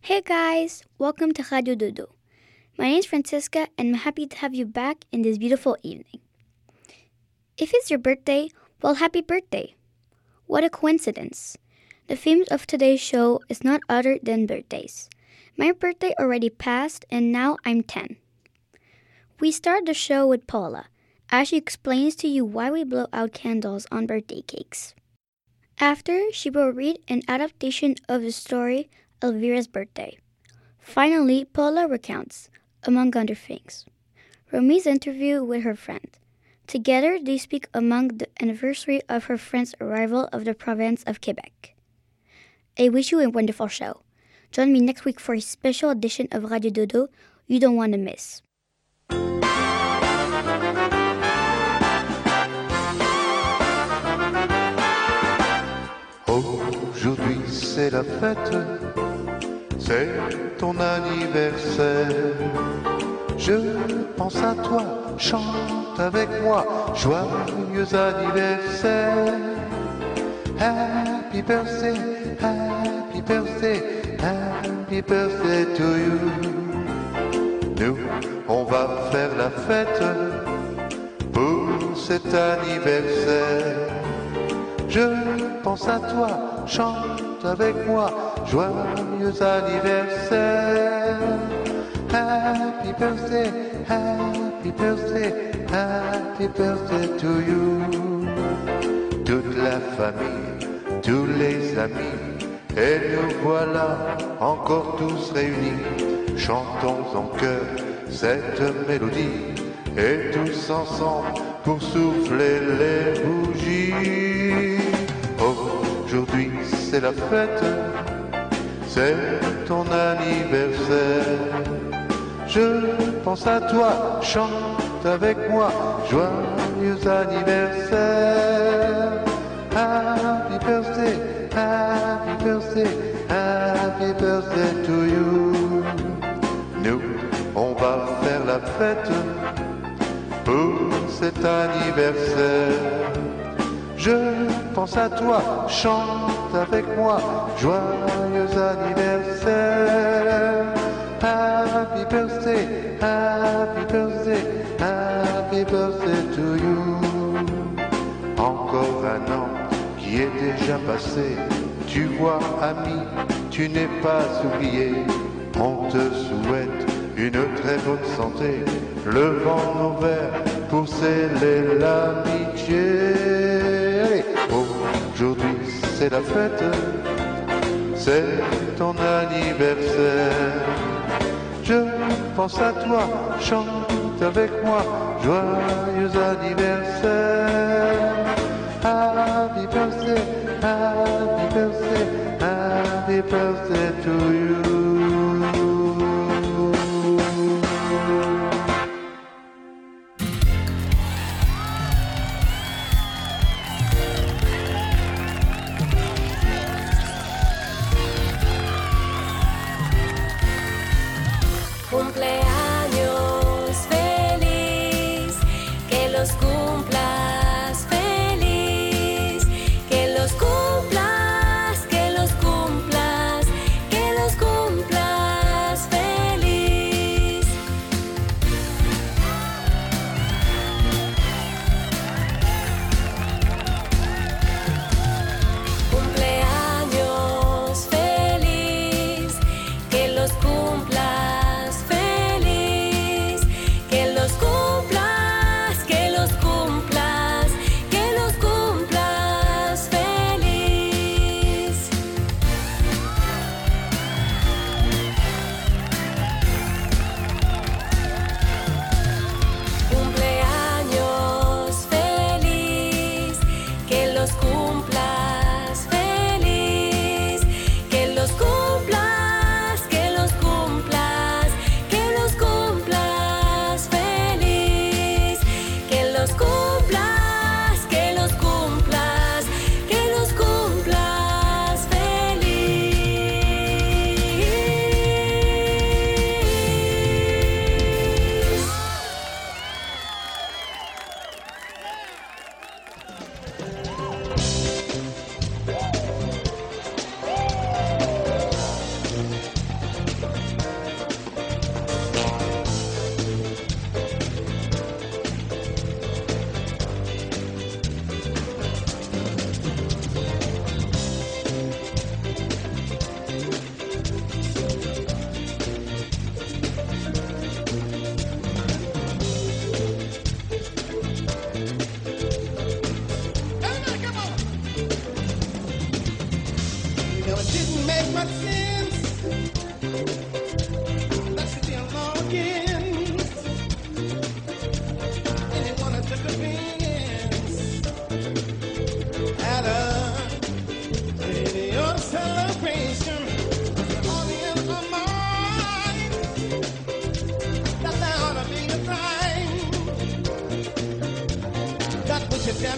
Hey guys, welcome to Radio Dodo. My name is Francisca and I'm happy to have you back in this beautiful evening. If it's your birthday, well, happy birthday. What a coincidence. The theme of today's show is not other than birthdays. My birthday already passed and now I'm 10. We start the show with Paula as she explains to you why we blow out candles on birthday cakes. After, she will read an adaptation of the story Elvira's Birthday. Finally, Paula recounts, among other things, Romi's interview with her friend. Together, they speak among the anniversary of her friend's arrival of the province of Quebec. I wish you a wonderful show. Join me next week for a special edition of Radio Dodo you don't want to miss. C'est la fête, c'est ton anniversaire. Je pense à toi, chante avec moi, joyeux anniversaire. Happy birthday, happy birthday, happy birthday to you. Nous, on va faire la fête pour cet anniversaire. Je pense à toi, chante avec moi, joyeux anniversaire. Happy birthday, happy birthday, happy birthday to you. Toute la famille, tous les amis, et nous voilà encore tous réunis. Chantons en chœur cette mélodie, et tous ensemble pour souffler les bougies. La fête, c'est ton anniversaire. Je pense à toi, chante avec moi, joyeux anniversaire. Happy birthday, happy birthday, happy birthday to you. Nous, on va faire la fête pour cet anniversaire. Je pense à toi, chante avec moi, joyeux anniversaire. Happy birthday, happy birthday, happy birthday to you. Encore un an qui est déjà passé. Tu vois, ami, tu n'es pas oublié. On te souhaite une très bonne santé. Levant nos verres pour sceller l'amitié. C'est la fête, c'est ton anniversaire. Je pense à toi, chante avec moi, joyeux anniversaire. Happy birthday, happy birthday, happy birthday to you.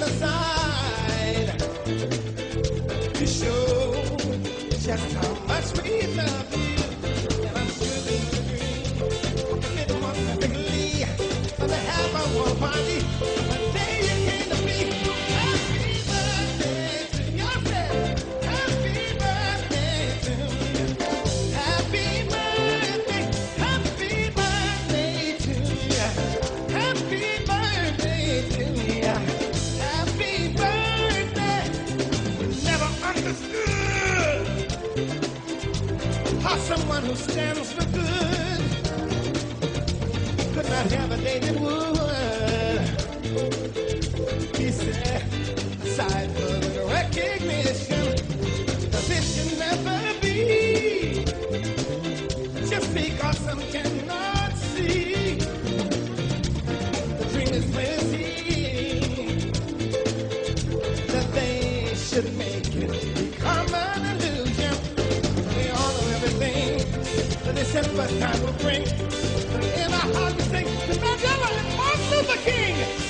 Set someone who stands for good could not have a day that would. He said, aside time will bring. In our heart we sing the Mandela and Martin Luther King.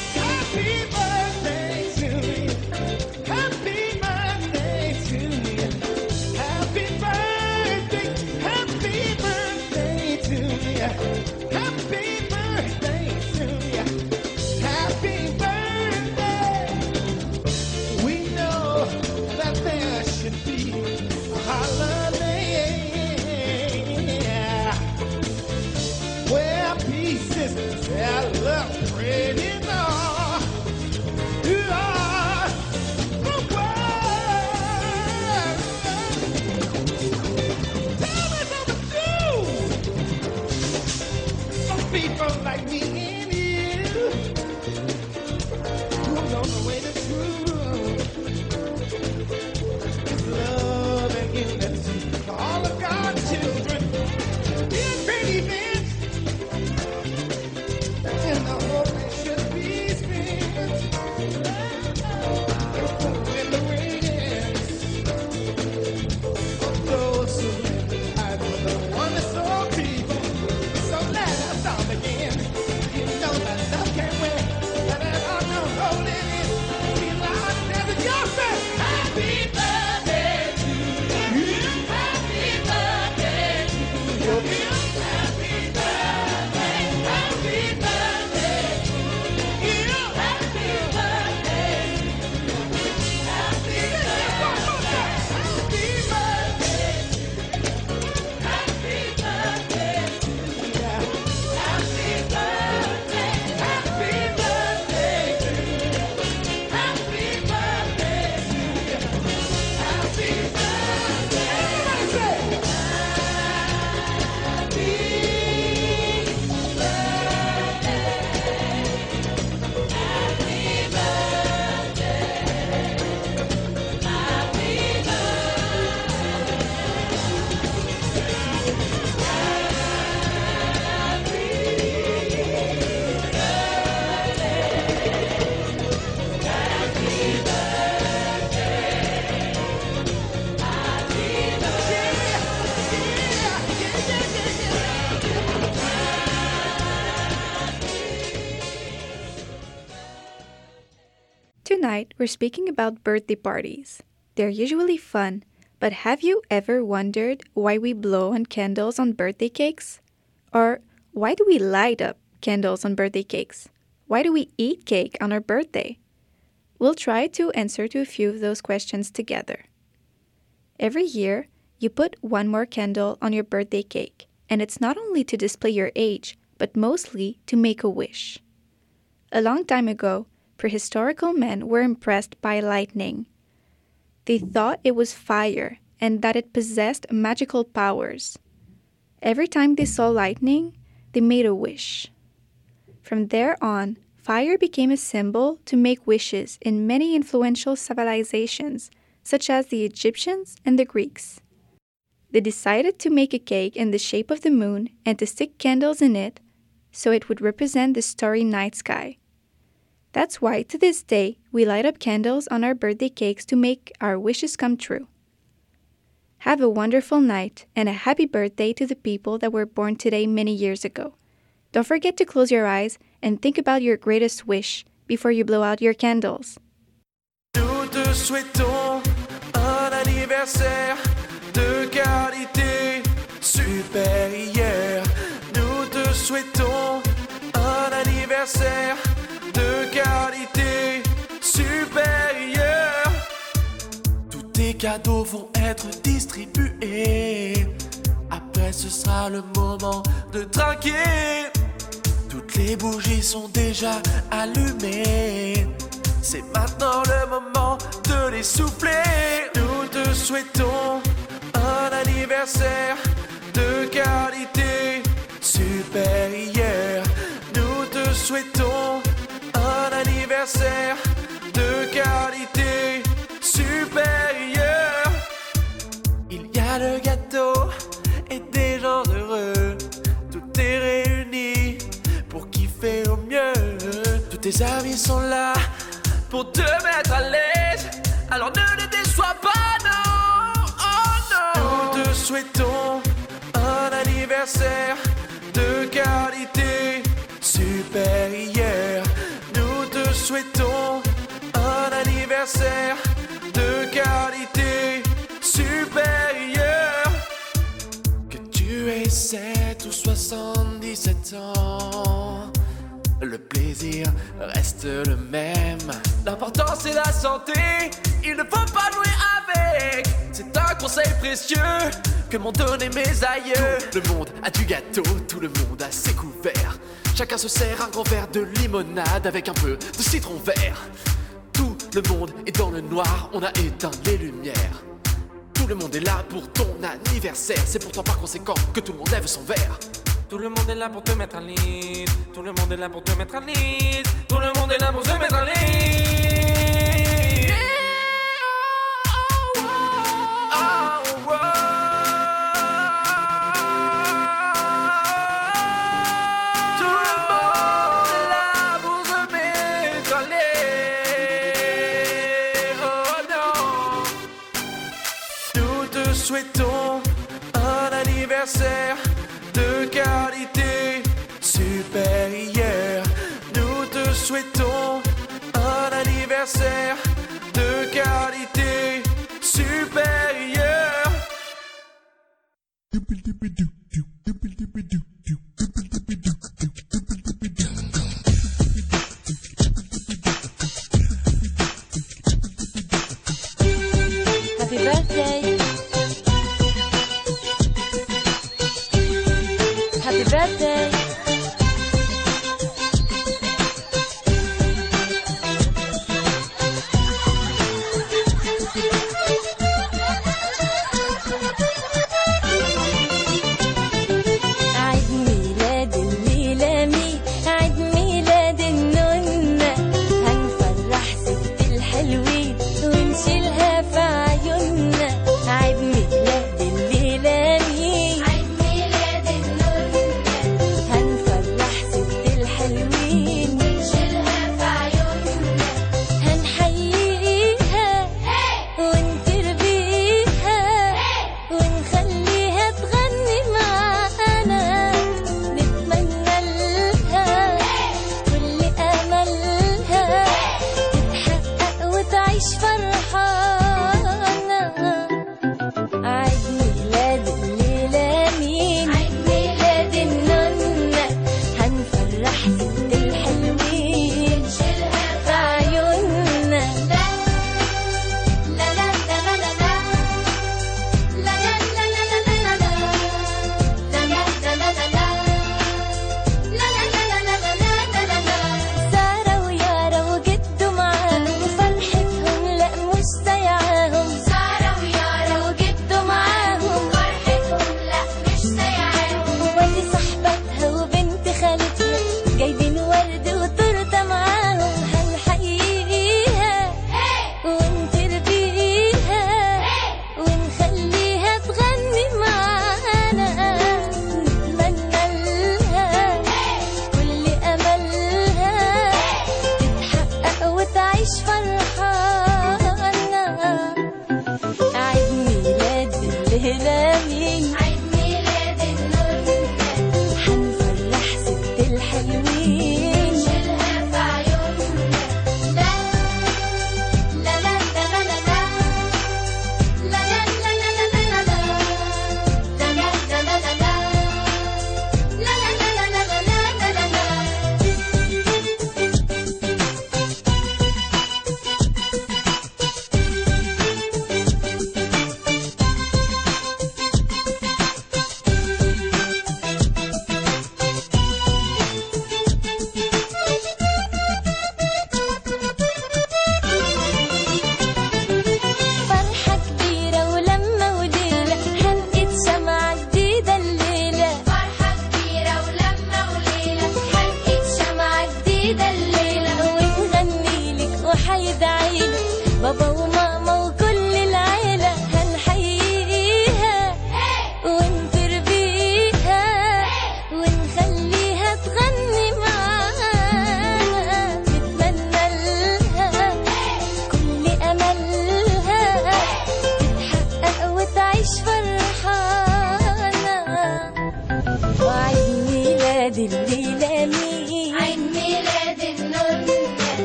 We're speaking about birthday parties. They're usually fun, but have you ever wondered why we blow on candles on birthday cakes? Or why do we light up candles on birthday cakes? Why do we eat cake on our birthday? We'll try to answer to a few of those questions together. Every year, you put one more candle on your birthday cake, and it's not only to display your age, but mostly to make a wish. A long time ago, prehistorical men were impressed by lightning. They thought it was fire and that it possessed magical powers. Every time they saw lightning, they made a wish. From there on, fire became a symbol to make wishes in many influential civilizations, such as the Egyptians and the Greeks. They decided to make a cake in the shape of the moon and to stick candles in it so it would represent the starry night sky. That's why to this day we light up candles on our birthday cakes to make our wishes come true. Have a wonderful night and a happy birthday to the people that were born today many years ago. Don't forget to close your eyes and think about your greatest wish before you blow out your candles. Nous te souhaitons un anniversaire de qualité supérieure. Nous te souhaitons un anniversaire de qualité supérieure. Tous tes cadeaux vont être distribués. Après, ce sera le moment de trinquer. Toutes les bougies sont déjà allumées. C'est maintenant le moment de les souffler. Nous te souhaitons un anniversaire de qualité supérieure. Nous te souhaitons de qualité supérieure. Il y a le gâteau et des gens heureux. Tout est réuni pour kiffer au mieux. Tous tes amis sont là pour te mettre à l'aise. Alors ne les déçois pas. Oh non. Nous te souhaitons un anniversaire de qualité supérieure. Souhaitons un anniversaire de qualité supérieure. Que tu aies 7 ou 77 ans. Le plaisir reste le même. L'important c'est la santé, il ne faut pas jouer avec. C'est un conseil précieux que m'ont donné mes aïeux. Tout le monde a du gâteau, tout le monde a ses couverts. Chacun se sert un grand verre de limonade avec un peu de citron vert. Tout le monde est dans le noir, on a éteint les lumières. Tout le monde est là pour ton anniversaire, c'est pourtant par conséquent que tout le monde lève son verre. Tout le monde est là pour te mettre en ligne. Tout le monde est là pour te mettre en ligne. Tout le monde est là pour te mettre en ligne. De qualité supérieure.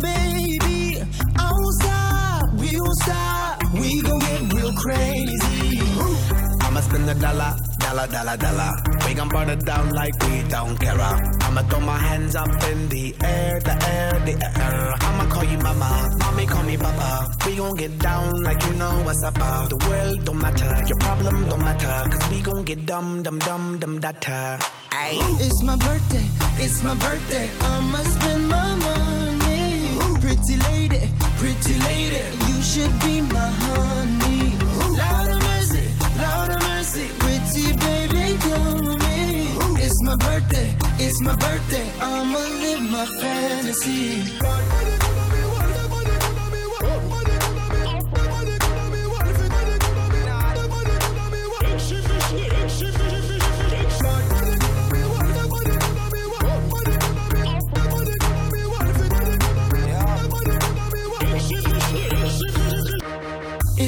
baby. I won't stop, we won't stop, we gon' get real crazy. I'ma spend a dollar, dollar, dollar, dollar. We gon' burn it down like we don't care. I'ma throw my hands up in the air, the air, the air. I'ma call you mama, mommy call me papa. We gon' get down like you know what's up. The world don't matter, your problem don't matter. Cause we gon' get dumb, dumb, dumb, dumb, data. It's my birthday, it's my birthday. I'ma spend my money. Pretty lady, pretty lady, you should be my honey. Lord of mercy, Lord of mercy, pretty baby, come with me. It's my birthday, it's my birthday. I'ma live my fantasy.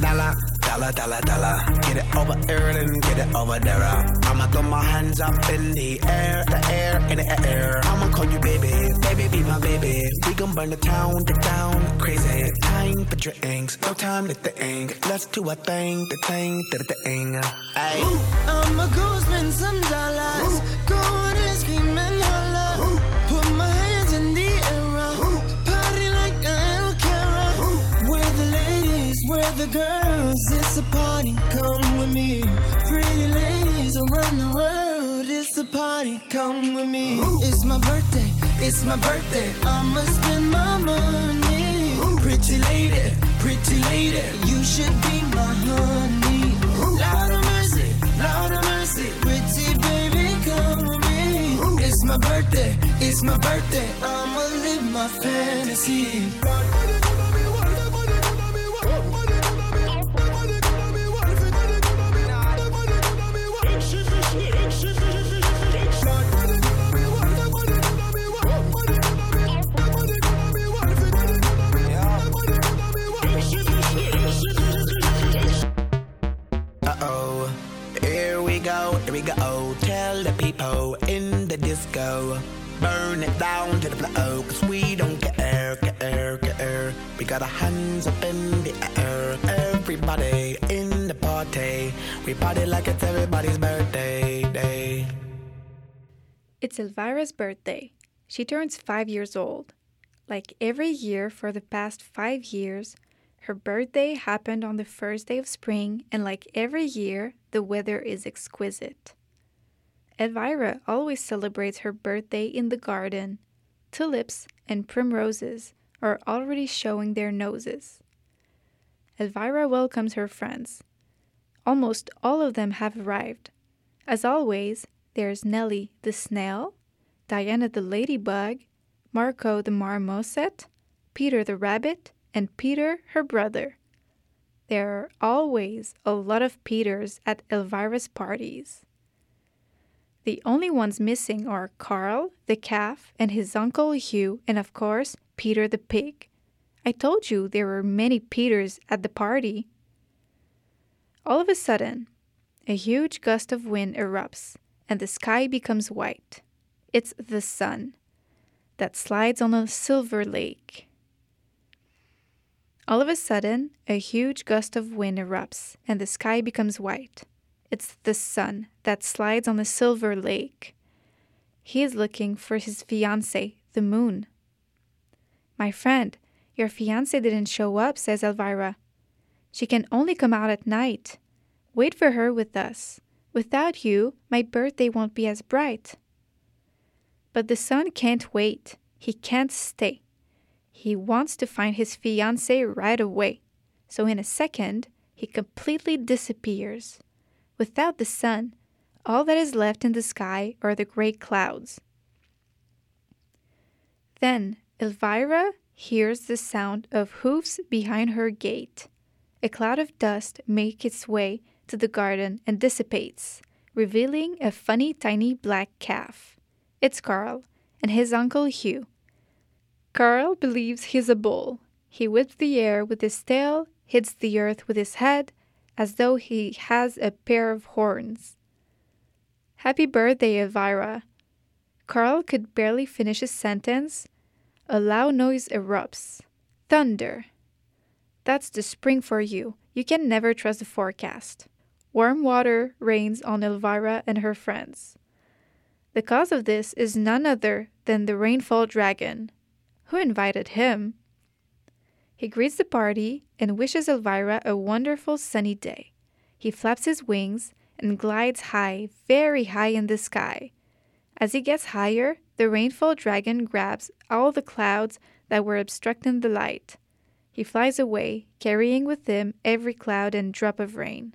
dollar, dollar, dollar, dollar. Get it over here and get it over there. I'ma throw my hands up in the air, the air, in the air. I'ma call you baby, baby, be my baby. We gon' burn the town, the town, crazy. Time for drinks, no time to think. Let's do a thing, the thing, the thing. Ayy. I'ma go spend some dollars. Go the girls. It's a party, come with me. Pretty ladies around the world. It's a party, come with me. It's my birthday, it's my birthday. I'ma spend my money. Pretty lady, pretty lady, you should be my honey. Lord of mercy, Lord of mercy, pretty baby, come with me. It's my birthday, it's my birthday. I'ma live my fantasy. Go. Tell the people in the disco. Burn it down to the floor, cause we don't care, care, care. We got our hands up in the air. Everybody in the party. We party like it's everybody's birthday day. It's Elvira's birthday. She turns five years old. Like every year for the past five years, her birthday happened on the first day of spring, and like every year, the weather is exquisite. Elvira always celebrates her birthday in the garden. Tulips and primroses are already showing their noses. Elvira welcomes her friends. Almost all of them have arrived. As always, there's Nellie the snail, Diana the ladybug, Marco the marmoset, Peter the rabbit, and Peter her brother. There are always a lot of Peters at Elvira's parties. The only ones missing are Carl, the calf, and his uncle Hugh, and of course, Peter the pig. I told you there were many Peters at the party. All of a sudden, a huge gust of wind erupts, and the sky becomes white. It's the sun that slides on a silver lake. All of a sudden, a huge gust of wind erupts, and the sky becomes white. It's the sun that slides on the silver lake. He is looking for his fiancée, the moon. My friend, your fiancée didn't show up, says Elvira. She can only come out at night. Wait for her with us. Without you, my birthday won't be as bright. But the sun can't wait. He can't stay. He wants to find his fiancée right away. So in a second, he completely disappears. Without the sun, all that is left in the sky are the gray clouds. Then Elvira hears the sound of hoofs behind her gate. A cloud of dust makes its way to the garden and dissipates, revealing a funny tiny black calf. It's Carl and his uncle Hugh. Carl believes he's a bull. He whips the air with his tail, hits the earth with his head, as though he has a pair of horns. Happy birthday, Elvira. Carl could barely finish his sentence. A loud noise erupts. Thunder. That's the spring for you. You can never trust the forecast. Warm water rains on Elvira and her friends. The cause of this is none other than the rainfall dragon. Who invited him? He greets the party and wishes Elvira a wonderful sunny day. He flaps his wings and glides high, very high in the sky. As he gets higher, the rainfall dragon grabs all the clouds that were obstructing the light. He flies away, carrying with him every cloud and drop of rain.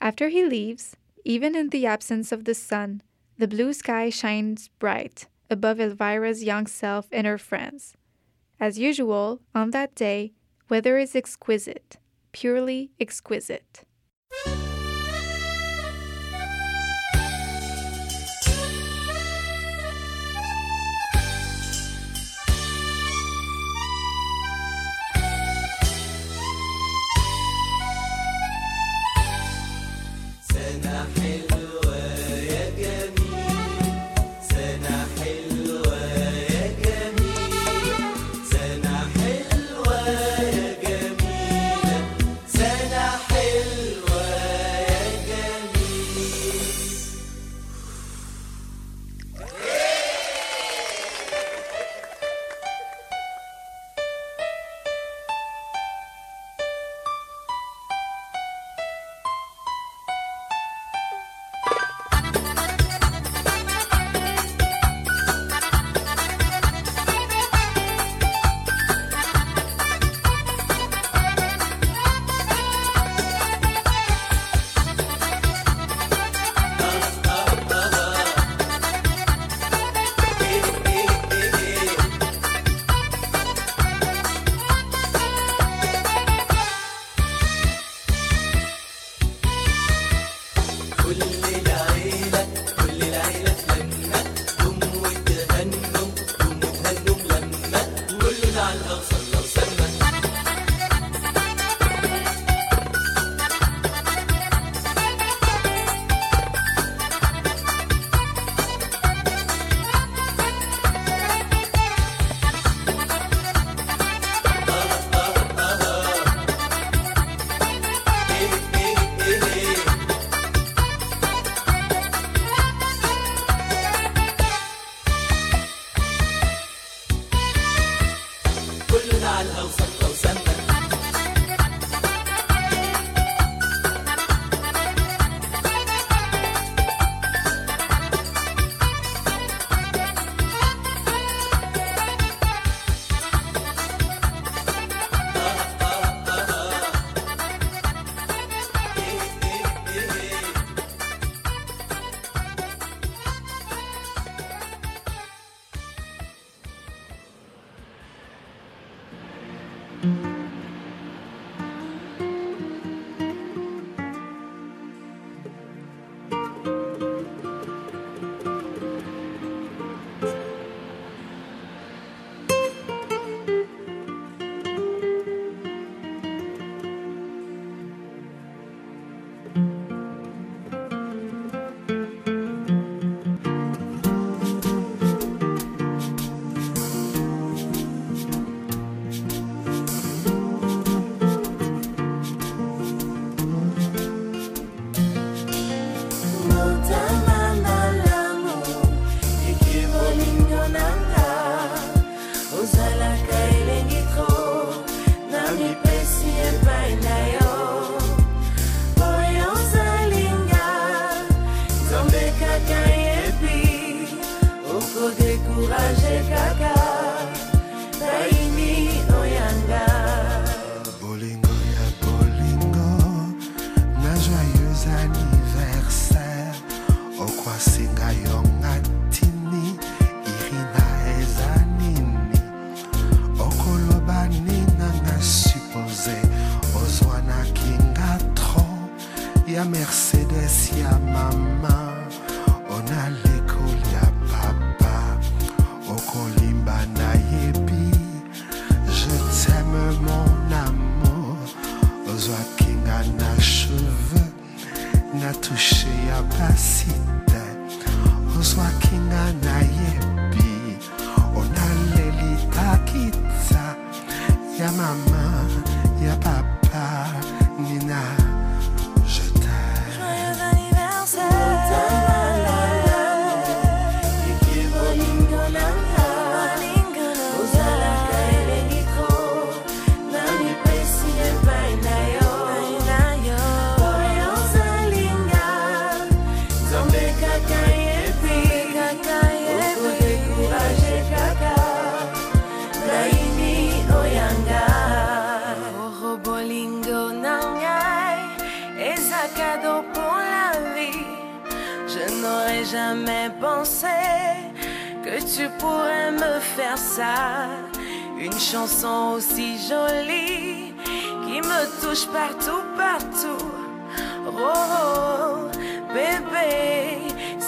After he leaves, even in the absence of the sun, the blue sky shines bright above Elvira's young self and her friends. As usual, on that day, weather is exquisite, purely exquisite.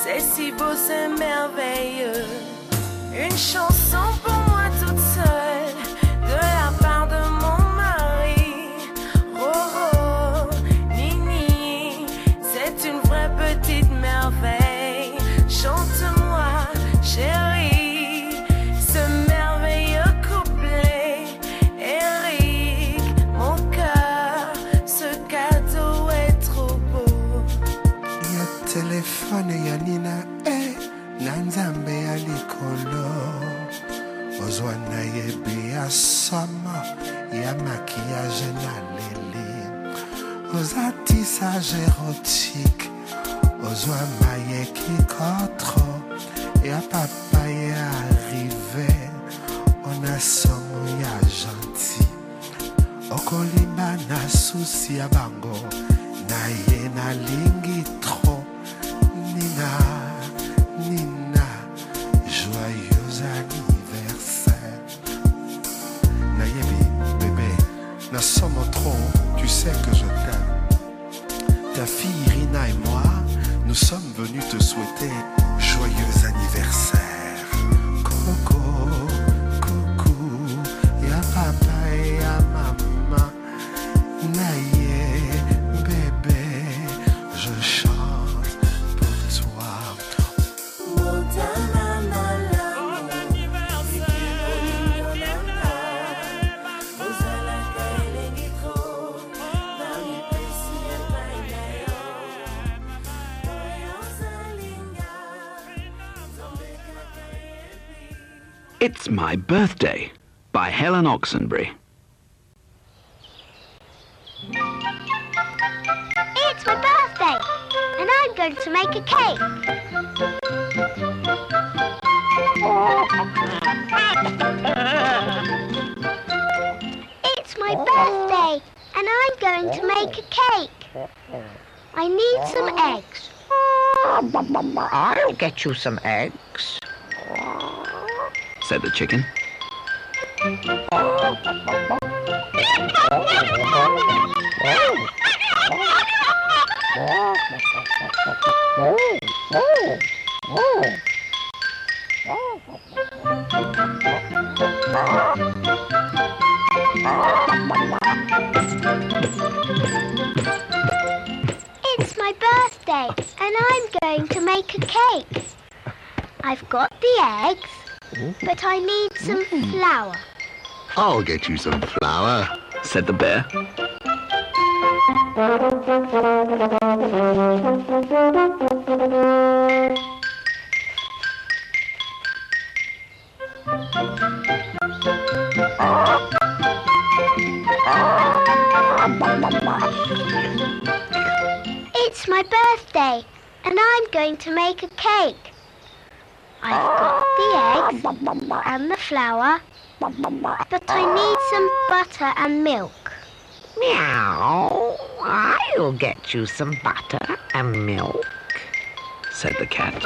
C'est si beau, c'est merveilleux. Une chanson pour images érotiques. Aux maillé qui contre et à papa est arrivé on a son gentil. Okolima na susi ya bango. Na ye nalingi tro nina nina. Joyeux anniversaire. Naïe bébé na somme trop. Tu sais que je t'aime ta fille Irina et moi nous sommes venus te souhaiter joyeux anniversaire It's My Birthday by Helen Oxenbury. It's my birthday, and I'm going to make a cake. It's my birthday, and I'm going to make a cake. I need some eggs. I'll get you some eggs. Said the chicken. It's my birthday, and I'm going to make a cake. I've got the eggs, Mm-hmm. but I need some mm-hmm. flour. I'll get you some flour, said the bear. It's my birthday, and I'm going to make a cake. I've got the eggs and the flour, but I need some butter and milk. Meow. I'll get you some butter and milk. said the cat.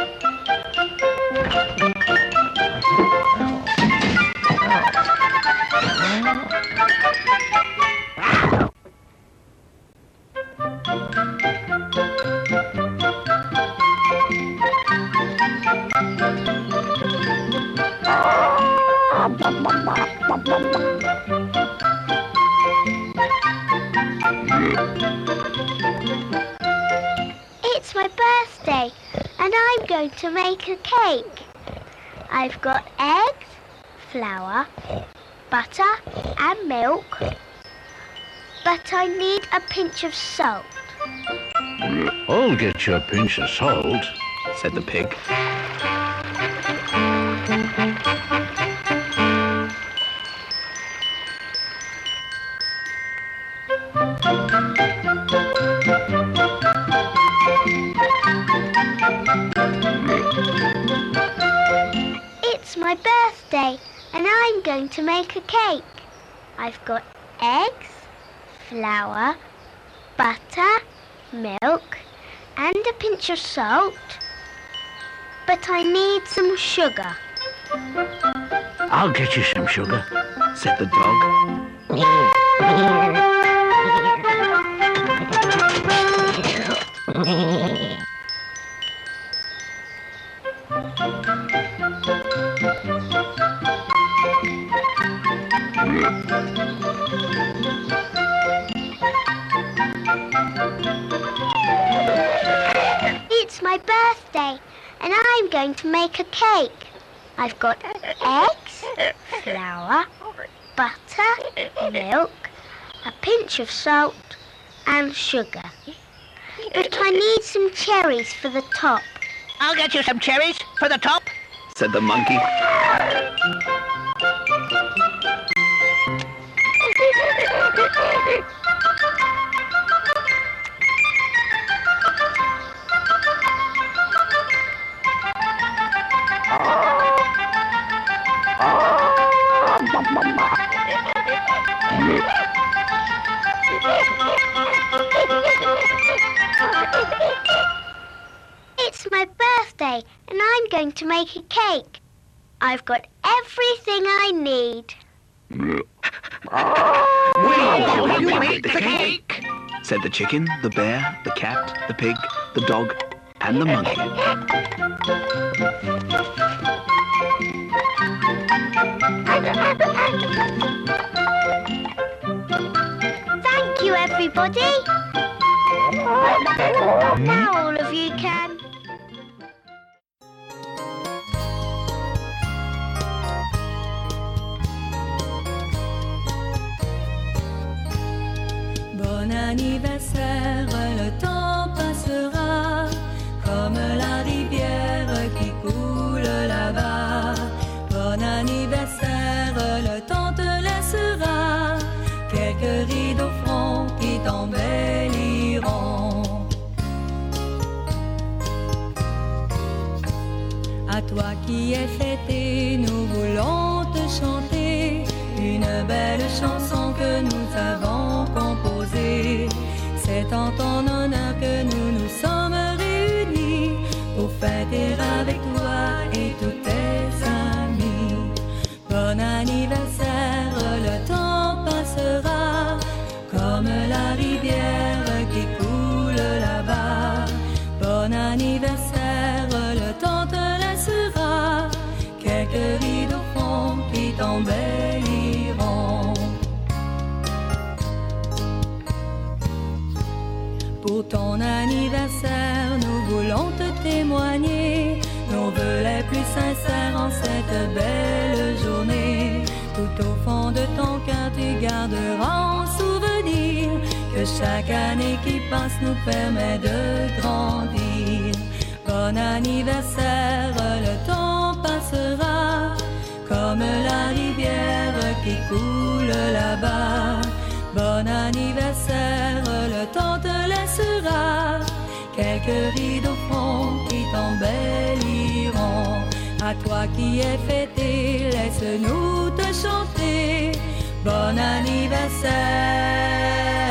Make a cake. I've got eggs, flour, butter, and milk, but I need a pinch of salt. I'll get you a pinch of salt, said the pig. Make a cake. I've got eggs, flour, butter, milk, and a pinch of salt, but I need some sugar. I'll get you some sugar, said the dog. birthday, and I'm going to make a cake. I've got eggs, flour, butter, milk, a pinch of salt, and sugar. But I need some cherries for the top. I'll get you some cherries for the top. said the monkey. It's my birthday, and I'm going to make a cake. I've got everything I need. Will you make the cake? said the chicken, the bear, the cat, the pig, the dog, and the monkey. Everybody. Hmm? Now all of you can. Bon anniversaire, front qui t'embelliront. À toi qui es fêté, nous voulons te chanter une belle chanson que nous avons composée. C'est en ton honneur que nous nous sommes réunis pour fêter avec témoigner nos vœux les plus sincères en cette belle journée. Tout au fond de ton cœur, tu garderas en souvenir que chaque année qui passe nous permet de grandir. Bon anniversaire, le temps passera comme la rivière qui coule là-bas. Bon anniversaire, le temps te laissera quelques rides au fond qui t'embelliront. À toi qui es fêté, laisse-nous te chanter. Bon anniversaire.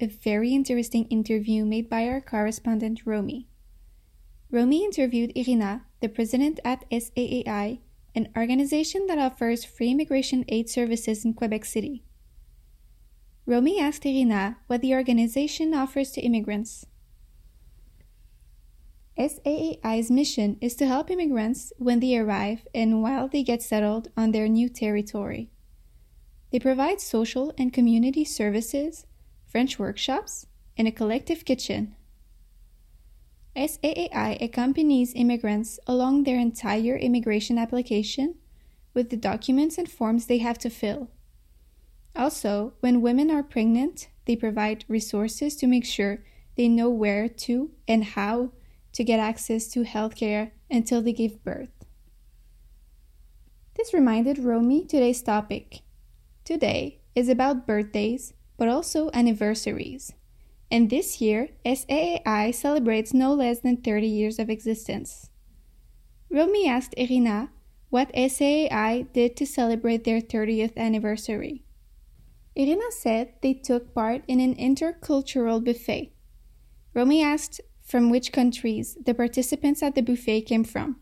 A very interesting interview made by our correspondent Romy. Romy interviewed Irina, the president at SAAI, an organization that offers free immigration aid services in Quebec City. Romy asked Irina what the organization offers to immigrants. SAAI's mission is to help immigrants when they arrive and while they get settled on their new territory. They provide social and community services, French workshops, and a collective kitchen. SAAI accompanies immigrants along their entire immigration application with the documents and forms they have to fill. Also, when women are pregnant, they provide resources to make sure they know where to and how to get access to healthcare until they give birth. This reminded Romy today's topic. Today is about birthdays, but also anniversaries. And this year, SAAI celebrates no less than 30 years of existence. Romy asked Irina what SAAI did to celebrate their 30th anniversary. Irina said they took part in an intercultural buffet. Romy asked from which countries the participants at the buffet came from.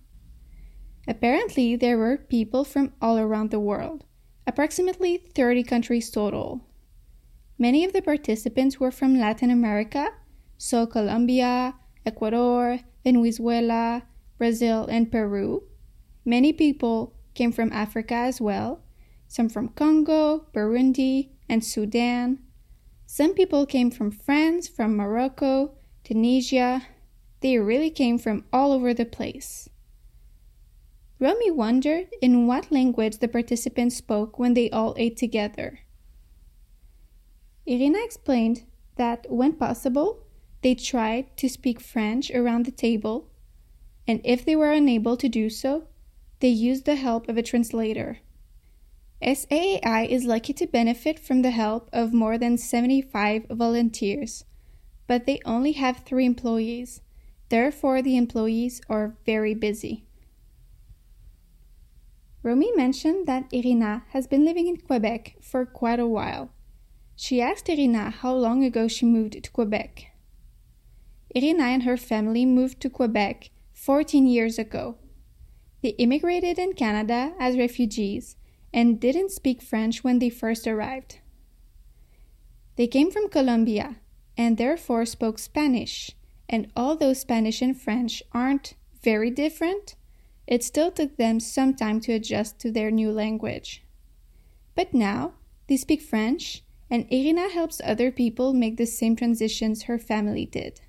Apparently, there were people from all around the world, approximately 30 countries total. Many of the participants were from Latin America, so Colombia, Ecuador, Venezuela, Brazil, and Peru. Many people came from Africa as well, some from Congo, Burundi, and Sudan. Some people came from France, from Morocco, Tunisia. They really came from all over the place. Romy wondered in what language the participants spoke when they all ate together. Irina explained that when possible, they tried to speak French around the table, and if they were unable to do so, they used the help of a translator. SAAI is lucky to benefit from the help of more than 75 volunteers, but they only have three employees. Therefore, the employees are very busy. Romy mentioned that Irina has been living in Quebec for quite a while. She asked Irina how long ago she moved to Quebec. Irina and her family moved to Quebec 14 years ago. They immigrated in Canada as refugees and didn't speak French when they first arrived. They came from Colombia and therefore spoke Spanish, and although Spanish and French aren't very different, it still took them some time to adjust to their new language. But now they speak French and Irina helps other people make the same transitions her family did.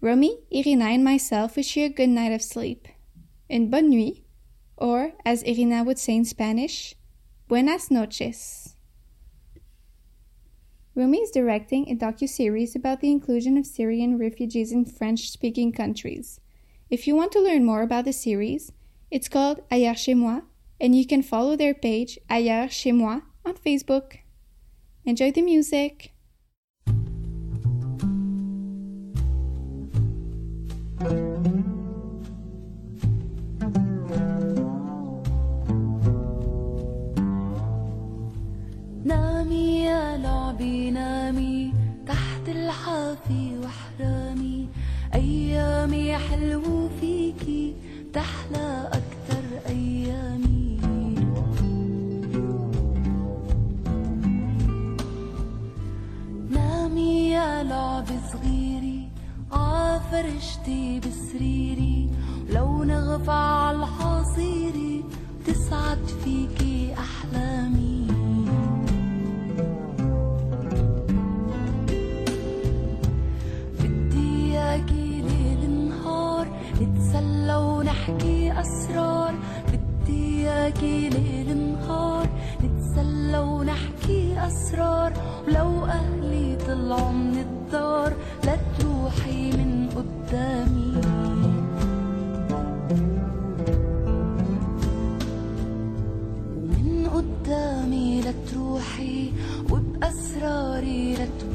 Romy, Irina, and myself wish you a good night of sleep. Une bonne nuit, or as Irina would say in Spanish, buenas noches. Romy is directing a docu-series about the inclusion of Syrian refugees in French-speaking countries. If you want to learn more about the series, it's called Ailleurs chez moi, and you can follow their page Ailleurs chez moi on Facebook. Enjoy the music! نامي يا لعبي نامي تحت الحافي واحرامي أيامي حلو فيكي تحلى أكتر أيامي نامي يا لعب صغيري عفرشتي بسريري. لو نغفى عالحصيري تسعد فيكي أحلامي. بدي اياكي ليل نهار نتسلى ونحكي أسرار. بدي اياكي ليل نهار نتسلى ونحكي أسرار. ولو أهلي طلعوا من الدار لا تروحي من قدامي. ومن قدامي لا تروحي وبأسراري لا تبوحي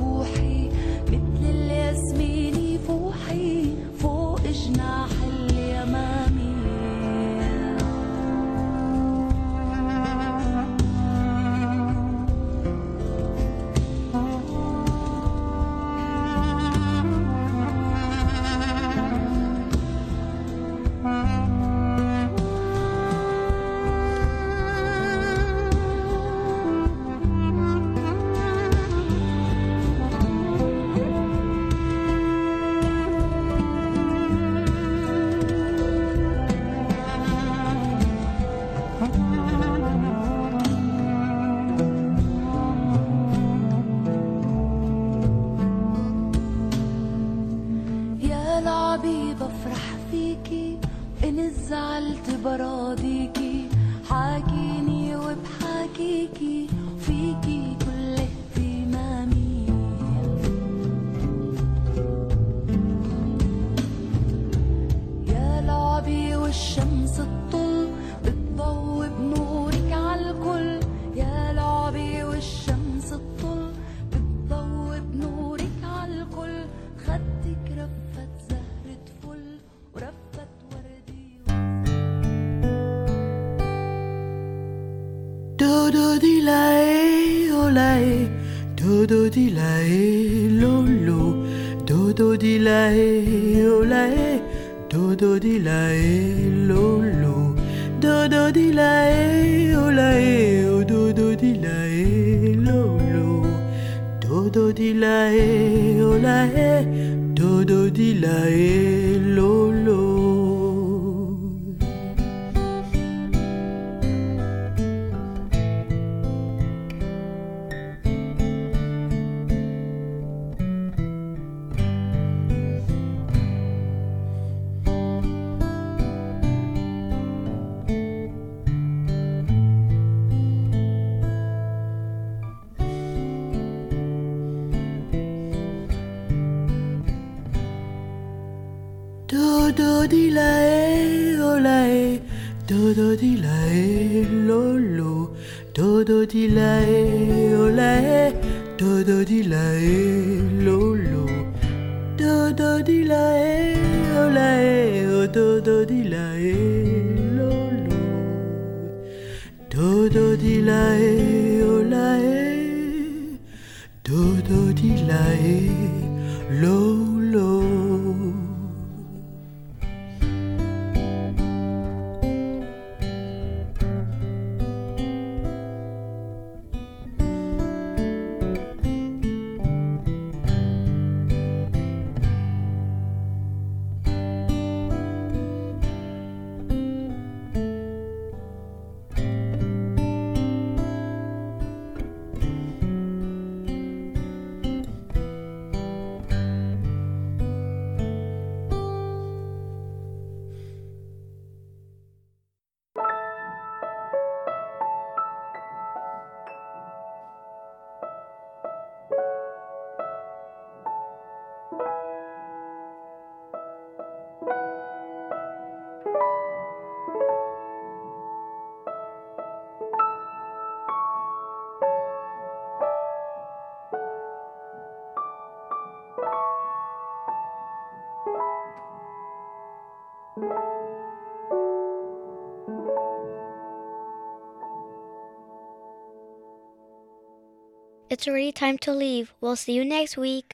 Dodo di la low, low. it's already time to leave. We'll see you next week.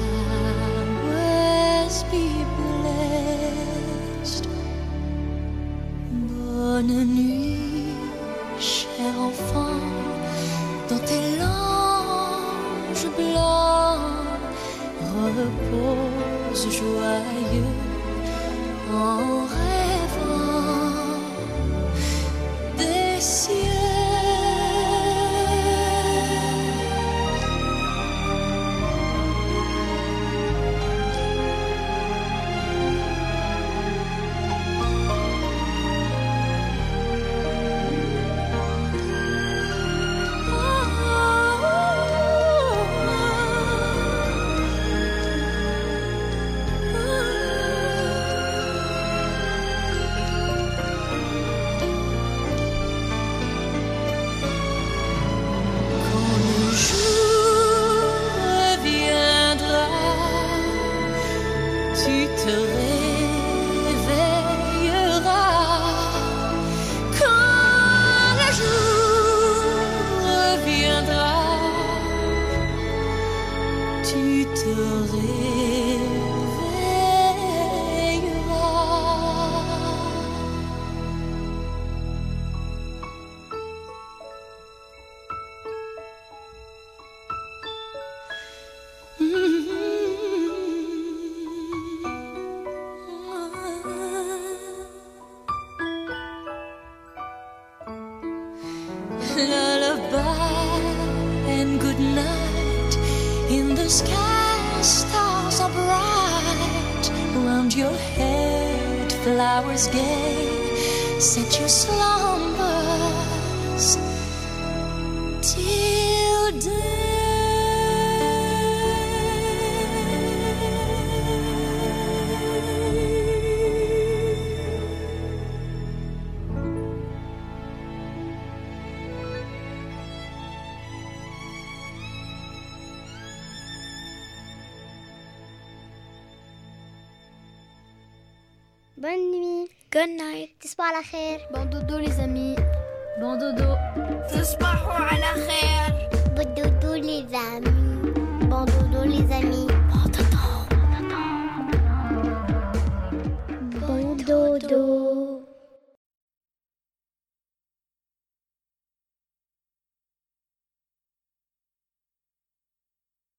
tu te.